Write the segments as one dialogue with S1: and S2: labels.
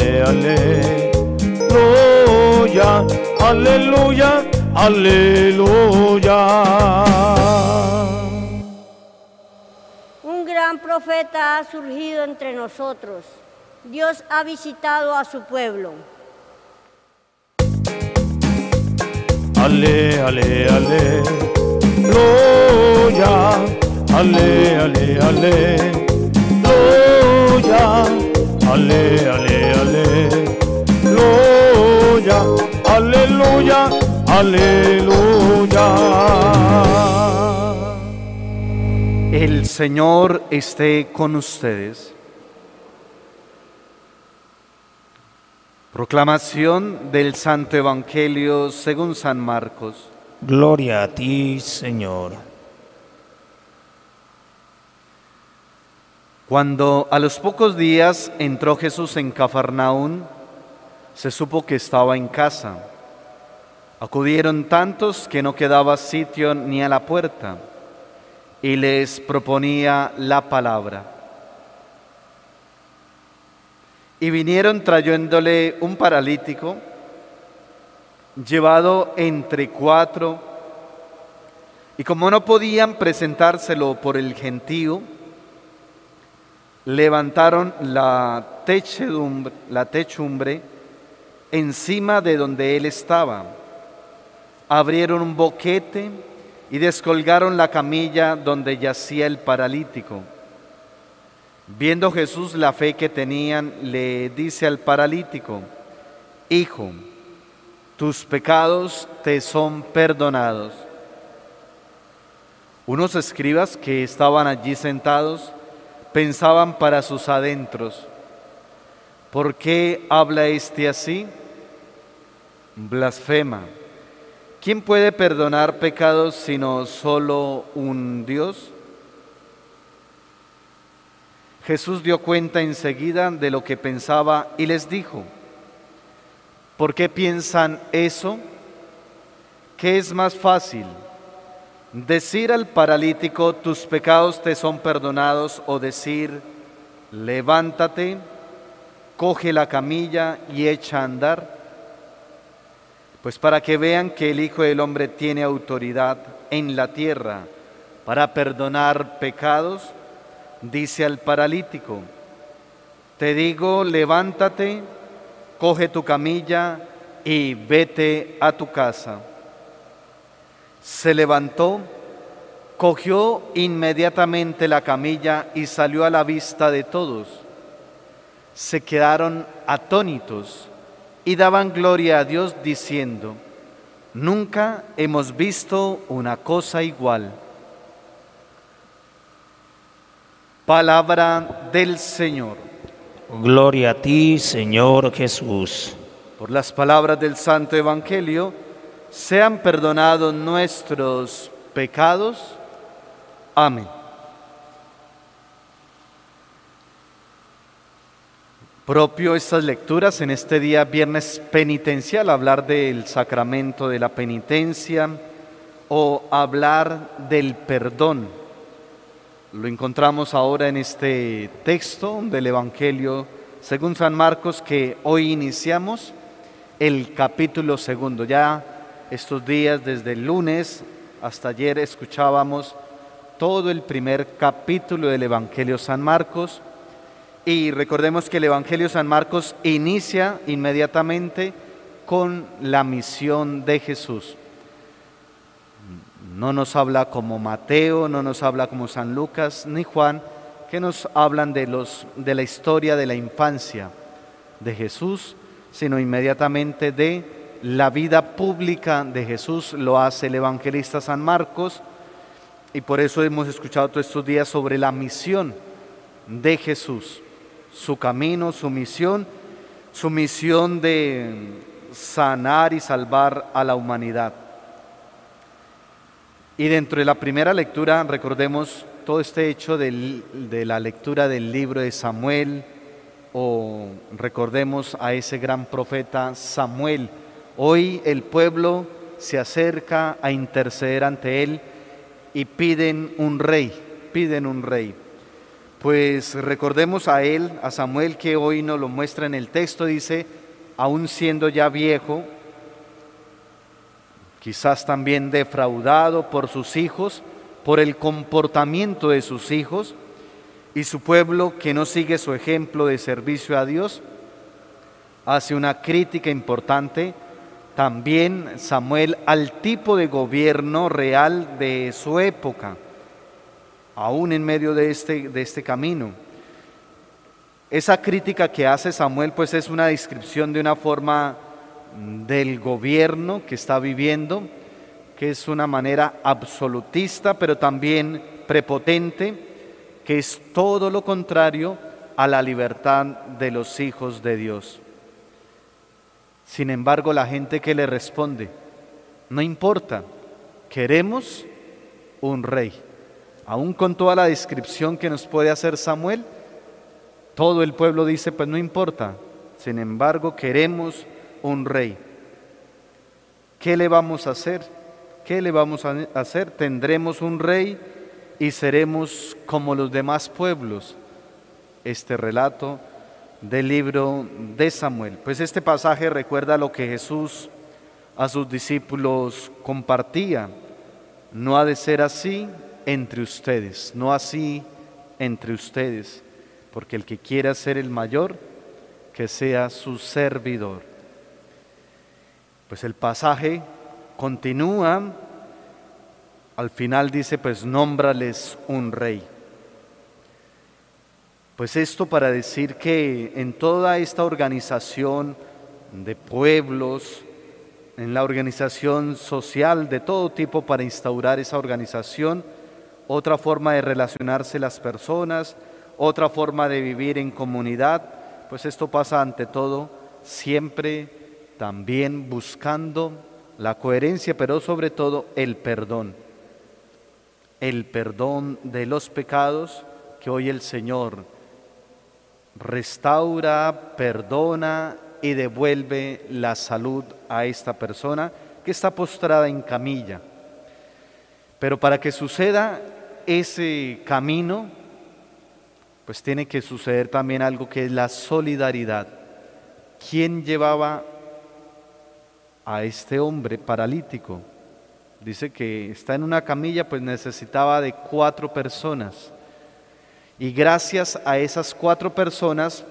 S1: ale, aleluya, aleluya, aleluya.
S2: Un gran profeta ha surgido entre nosotros. Dios ha visitado a su pueblo.
S1: Ale, ale, ale, aleluya, ale, ale, ale, ale, ale, ale, aleluya, aleluya, aleluya.
S3: El Señor esté con ustedes. Proclamación del Santo Evangelio según San Marcos.
S4: Gloria a ti, Señor.
S3: Cuando a los pocos días entró Jesús en Cafarnaún, se supo que estaba en casa. Acudieron tantos que no quedaba sitio ni a la puerta, y les proponía la palabra. Y vinieron trayéndole un paralítico, llevado entre cuatro, y como no podían presentárselo por el gentío, levantaron la techumbre, encima de donde él estaba, abrieron un boquete y descolgaron la camilla donde yacía el paralítico. Viendo Jesús la fe que tenían, le dice al paralítico, Hijo, tus pecados te son perdonados. Unos escribas que estaban allí sentados pensaban para sus adentros, ¿por qué habla este así? Blasfema. ¿Quién puede perdonar pecados sino solo un Dios? Jesús dio cuenta enseguida de lo que pensaba y les dijo, ¿por qué piensan eso? ¿Qué es más fácil? Decir al paralítico, tus pecados te son perdonados, o decir, levántate, coge la camilla y echa a andar. Pues para que vean que el Hijo del Hombre tiene autoridad en la tierra para perdonar pecados, dice al paralítico, te digo, levántate, coge tu camilla y vete a tu casa. Se levantó, cogió inmediatamente la camilla y salió a la vista de todos. Se quedaron atónitos y daban gloria a Dios diciendo, nunca hemos visto una cosa igual. Palabra del Señor.
S4: Gloria a ti, Señor Jesús.
S3: Por las palabras del Santo Evangelio, sean perdonados nuestros pecados. Amén. Propio estas lecturas en este día viernes penitencial, hablar del sacramento de la penitencia o hablar del perdón. Lo encontramos ahora en este texto del Evangelio según San Marcos que hoy iniciamos el capítulo segundo. Ya estos días, desde el lunes hasta ayer, escuchábamos todo el primer capítulo del Evangelio San Marcos. Y recordemos que el Evangelio San Marcos inicia inmediatamente con la misión de Jesús. No nos habla como Mateo, no nos habla como San Lucas ni Juan, que nos hablan de, los, de la historia de la infancia de Jesús, sino inmediatamente de la vida pública de Jesús. Lo hace el evangelista San Marcos y por eso hemos escuchado todos estos días sobre la misión de Jesús su camino, su misión, su misión de sanar y salvar a la humanidad. Y dentro de la primera lectura, recordemos todo este hecho de la lectura del libro de Samuel, o recordemos a ese gran profeta Samuel. Hoy el pueblo se acerca a interceder ante él y piden un rey, piden un rey. Pues recordemos a él, a Samuel, que hoy nos lo muestra en el texto, dice, aún siendo ya viejo, quizás también defraudado por sus hijos, por el comportamiento de sus hijos y su pueblo que no sigue su ejemplo de servicio a Dios, hace una crítica importante también Samuel al tipo de gobierno real de su época, aún en medio de este, de este camino. Esa crítica que hace Samuel pues es una descripción de una forma del gobierno que está viviendo, que es una manera absolutista, pero también prepotente, que es todo lo contrario a la libertad de los hijos de Dios. Sin embargo, la gente que le responde, no importa, queremos un rey. Aún con toda la descripción que nos puede hacer Samuel, todo el pueblo dice, pues no importa, sin embargo queremos un rey. ¿Qué le vamos a hacer? ¿Qué le vamos a hacer? Tendremos un rey y seremos como los demás pueblos. Este relato del libro de Samuel. Pues este pasaje recuerda lo que Jesús a sus discípulos compartía. No ha de ser así entre ustedes, no así entre ustedes, porque el que quiera ser el mayor, que sea su servidor. Pues el pasaje continúa, al final dice, pues nómbrales un rey. Pues esto para decir que en toda esta organización de pueblos, en la organización social de todo tipo para instaurar esa organización, otra forma de relacionarse las personas, otra forma de vivir en comunidad, pues esto pasa ante todo siempre también buscando la coherencia, pero sobre todo el perdón. El perdón de los pecados que hoy el Señor restaura, perdona y devuelve la salud a esta persona que está postrada en camilla. Pero para que suceda ese camino, pues tiene que suceder también algo que es la solidaridad. ¿Quién llevaba a este hombre paralítico? Dice que está en una camilla, pues necesitaba de cuatro personas. Y gracias a esas cuatro personas,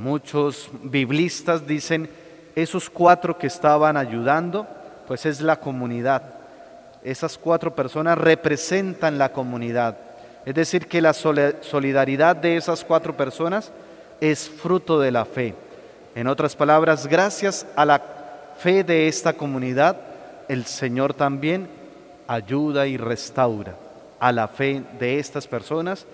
S3: muchos biblistas dicen, esos cuatro que estaban ayudando, pues es la comunidad. Esas cuatro personas representan la comunidad. Es decir, que la solidaridad de esas cuatro personas es fruto de la fe. En otras palabras, gracias a la fe de esta comunidad, el Señor también ayuda y restaura a la fe de estas personas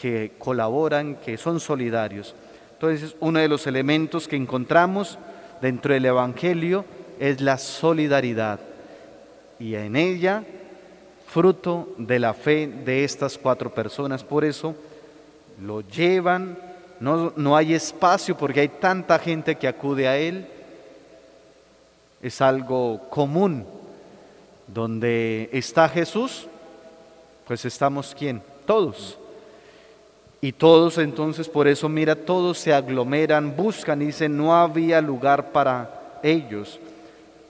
S3: que colaboran, que son solidarios. Entonces, uno de los elementos que encontramos dentro del Evangelio es la solidaridad y en ella fruto de la fe de estas cuatro personas. Por eso lo llevan, no, no hay espacio porque hay tanta gente que acude a él. Es algo común. Donde está Jesús, pues estamos quién? Todos. Y todos entonces, por eso mira, todos se aglomeran, buscan y dicen, no había lugar para ellos,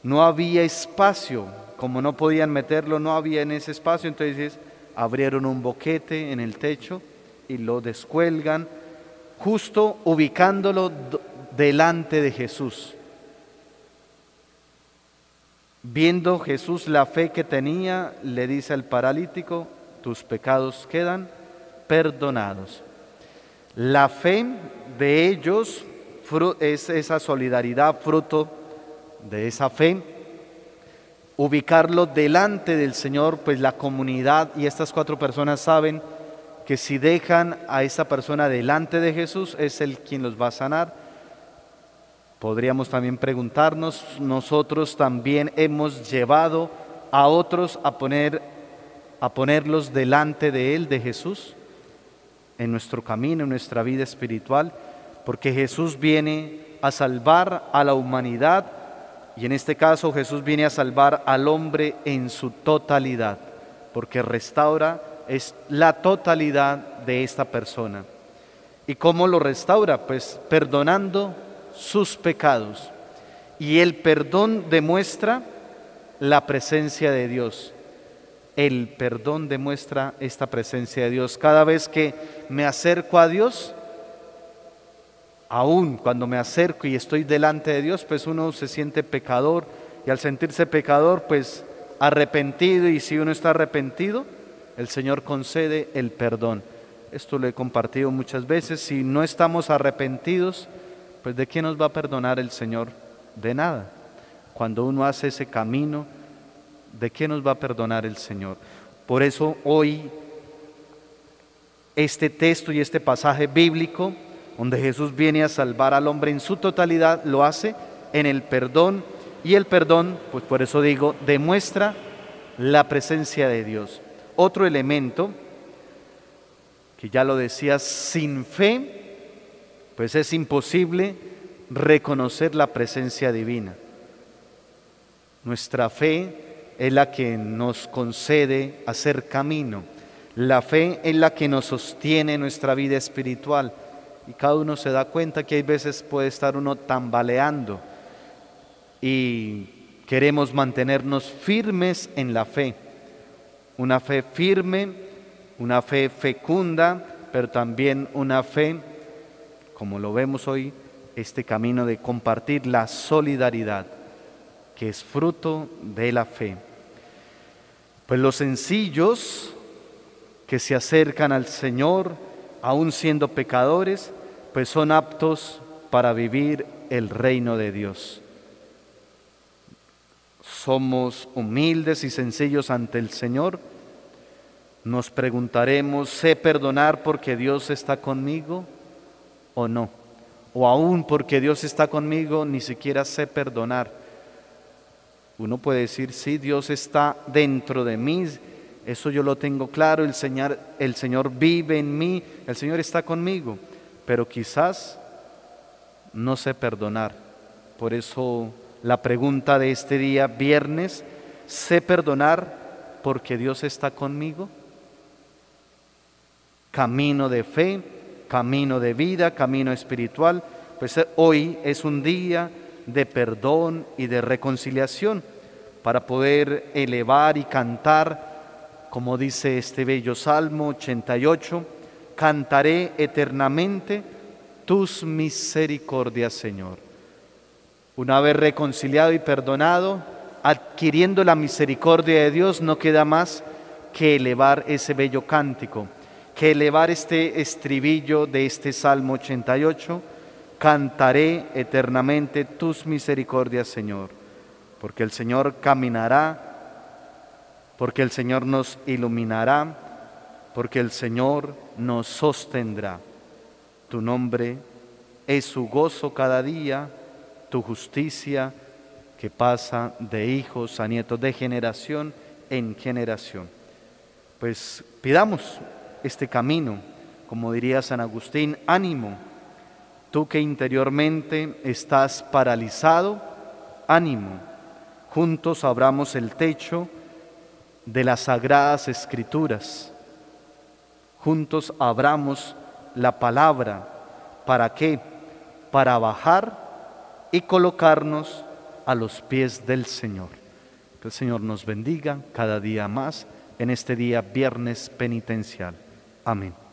S3: no había espacio, como no podían meterlo, no había en ese espacio, entonces abrieron un boquete en el techo y lo descuelgan, justo ubicándolo delante de Jesús. Viendo Jesús la fe que tenía, le dice al paralítico, tus pecados quedan perdonados. La fe de ellos es esa solidaridad fruto de esa fe. Ubicarlo delante del Señor, pues la comunidad y estas cuatro personas saben que si dejan a esa persona delante de Jesús, es el quien los va a sanar. Podríamos también preguntarnos, nosotros también hemos llevado a otros a poner a ponerlos delante de él de Jesús en nuestro camino, en nuestra vida espiritual, porque Jesús viene a salvar a la humanidad y en este caso Jesús viene a salvar al hombre en su totalidad, porque restaura es la totalidad de esta persona. ¿Y cómo lo restaura? Pues perdonando sus pecados. Y el perdón demuestra la presencia de Dios. El perdón demuestra esta presencia de Dios. Cada vez que me acerco a Dios, aún cuando me acerco y estoy delante de Dios, pues uno se siente pecador y al sentirse pecador, pues arrepentido y si uno está arrepentido, el Señor concede el perdón. Esto lo he compartido muchas veces. Si no estamos arrepentidos, pues ¿de qué nos va a perdonar el Señor? De nada. Cuando uno hace ese camino, ¿de qué nos va a perdonar el Señor? Por eso hoy este texto y este pasaje bíblico, donde Jesús viene a salvar al hombre en su totalidad, lo hace en el perdón. Y el perdón, pues por eso digo, demuestra la presencia de Dios. Otro elemento, que ya lo decía, sin fe, pues es imposible reconocer la presencia divina. Nuestra fe es la que nos concede hacer camino. La fe es la que nos sostiene nuestra vida espiritual. Y cada uno se da cuenta que hay veces puede estar uno tambaleando y queremos mantenernos firmes en la fe. Una fe firme, una fe fecunda, pero también una fe, como lo vemos hoy, este camino de compartir la solidaridad que es fruto de la fe. Pues los sencillos que se acercan al Señor, aun siendo pecadores, pues son aptos para vivir el reino de Dios. Somos humildes y sencillos ante el Señor. Nos preguntaremos, ¿sé perdonar porque Dios está conmigo o no? O aún porque Dios está conmigo, ni siquiera sé perdonar. Uno puede decir, sí, Dios está dentro de mí, eso yo lo tengo claro, el Señor, el Señor vive en mí, el Señor está conmigo, pero quizás no sé perdonar. Por eso la pregunta de este día, viernes, ¿sé perdonar porque Dios está conmigo? Camino de fe, camino de vida, camino espiritual, pues hoy es un día de perdón y de reconciliación para poder elevar y cantar, como dice este bello Salmo 88, cantaré eternamente tus misericordias, Señor. Una vez reconciliado y perdonado, adquiriendo la misericordia de Dios, no queda más que elevar ese bello cántico, que elevar este estribillo de este Salmo 88, cantaré eternamente tus misericordias, Señor porque el Señor caminará, porque el Señor nos iluminará, porque el Señor nos sostendrá. Tu nombre es su gozo cada día, tu justicia que pasa de hijos a nietos, de generación en generación. Pues pidamos este camino, como diría San Agustín, ánimo. Tú que interiormente estás paralizado, ánimo juntos abramos el techo de las sagradas escrituras. Juntos abramos la palabra. ¿Para qué? Para bajar y colocarnos a los pies del Señor. Que el Señor nos bendiga cada día más en este día viernes penitencial. Amén.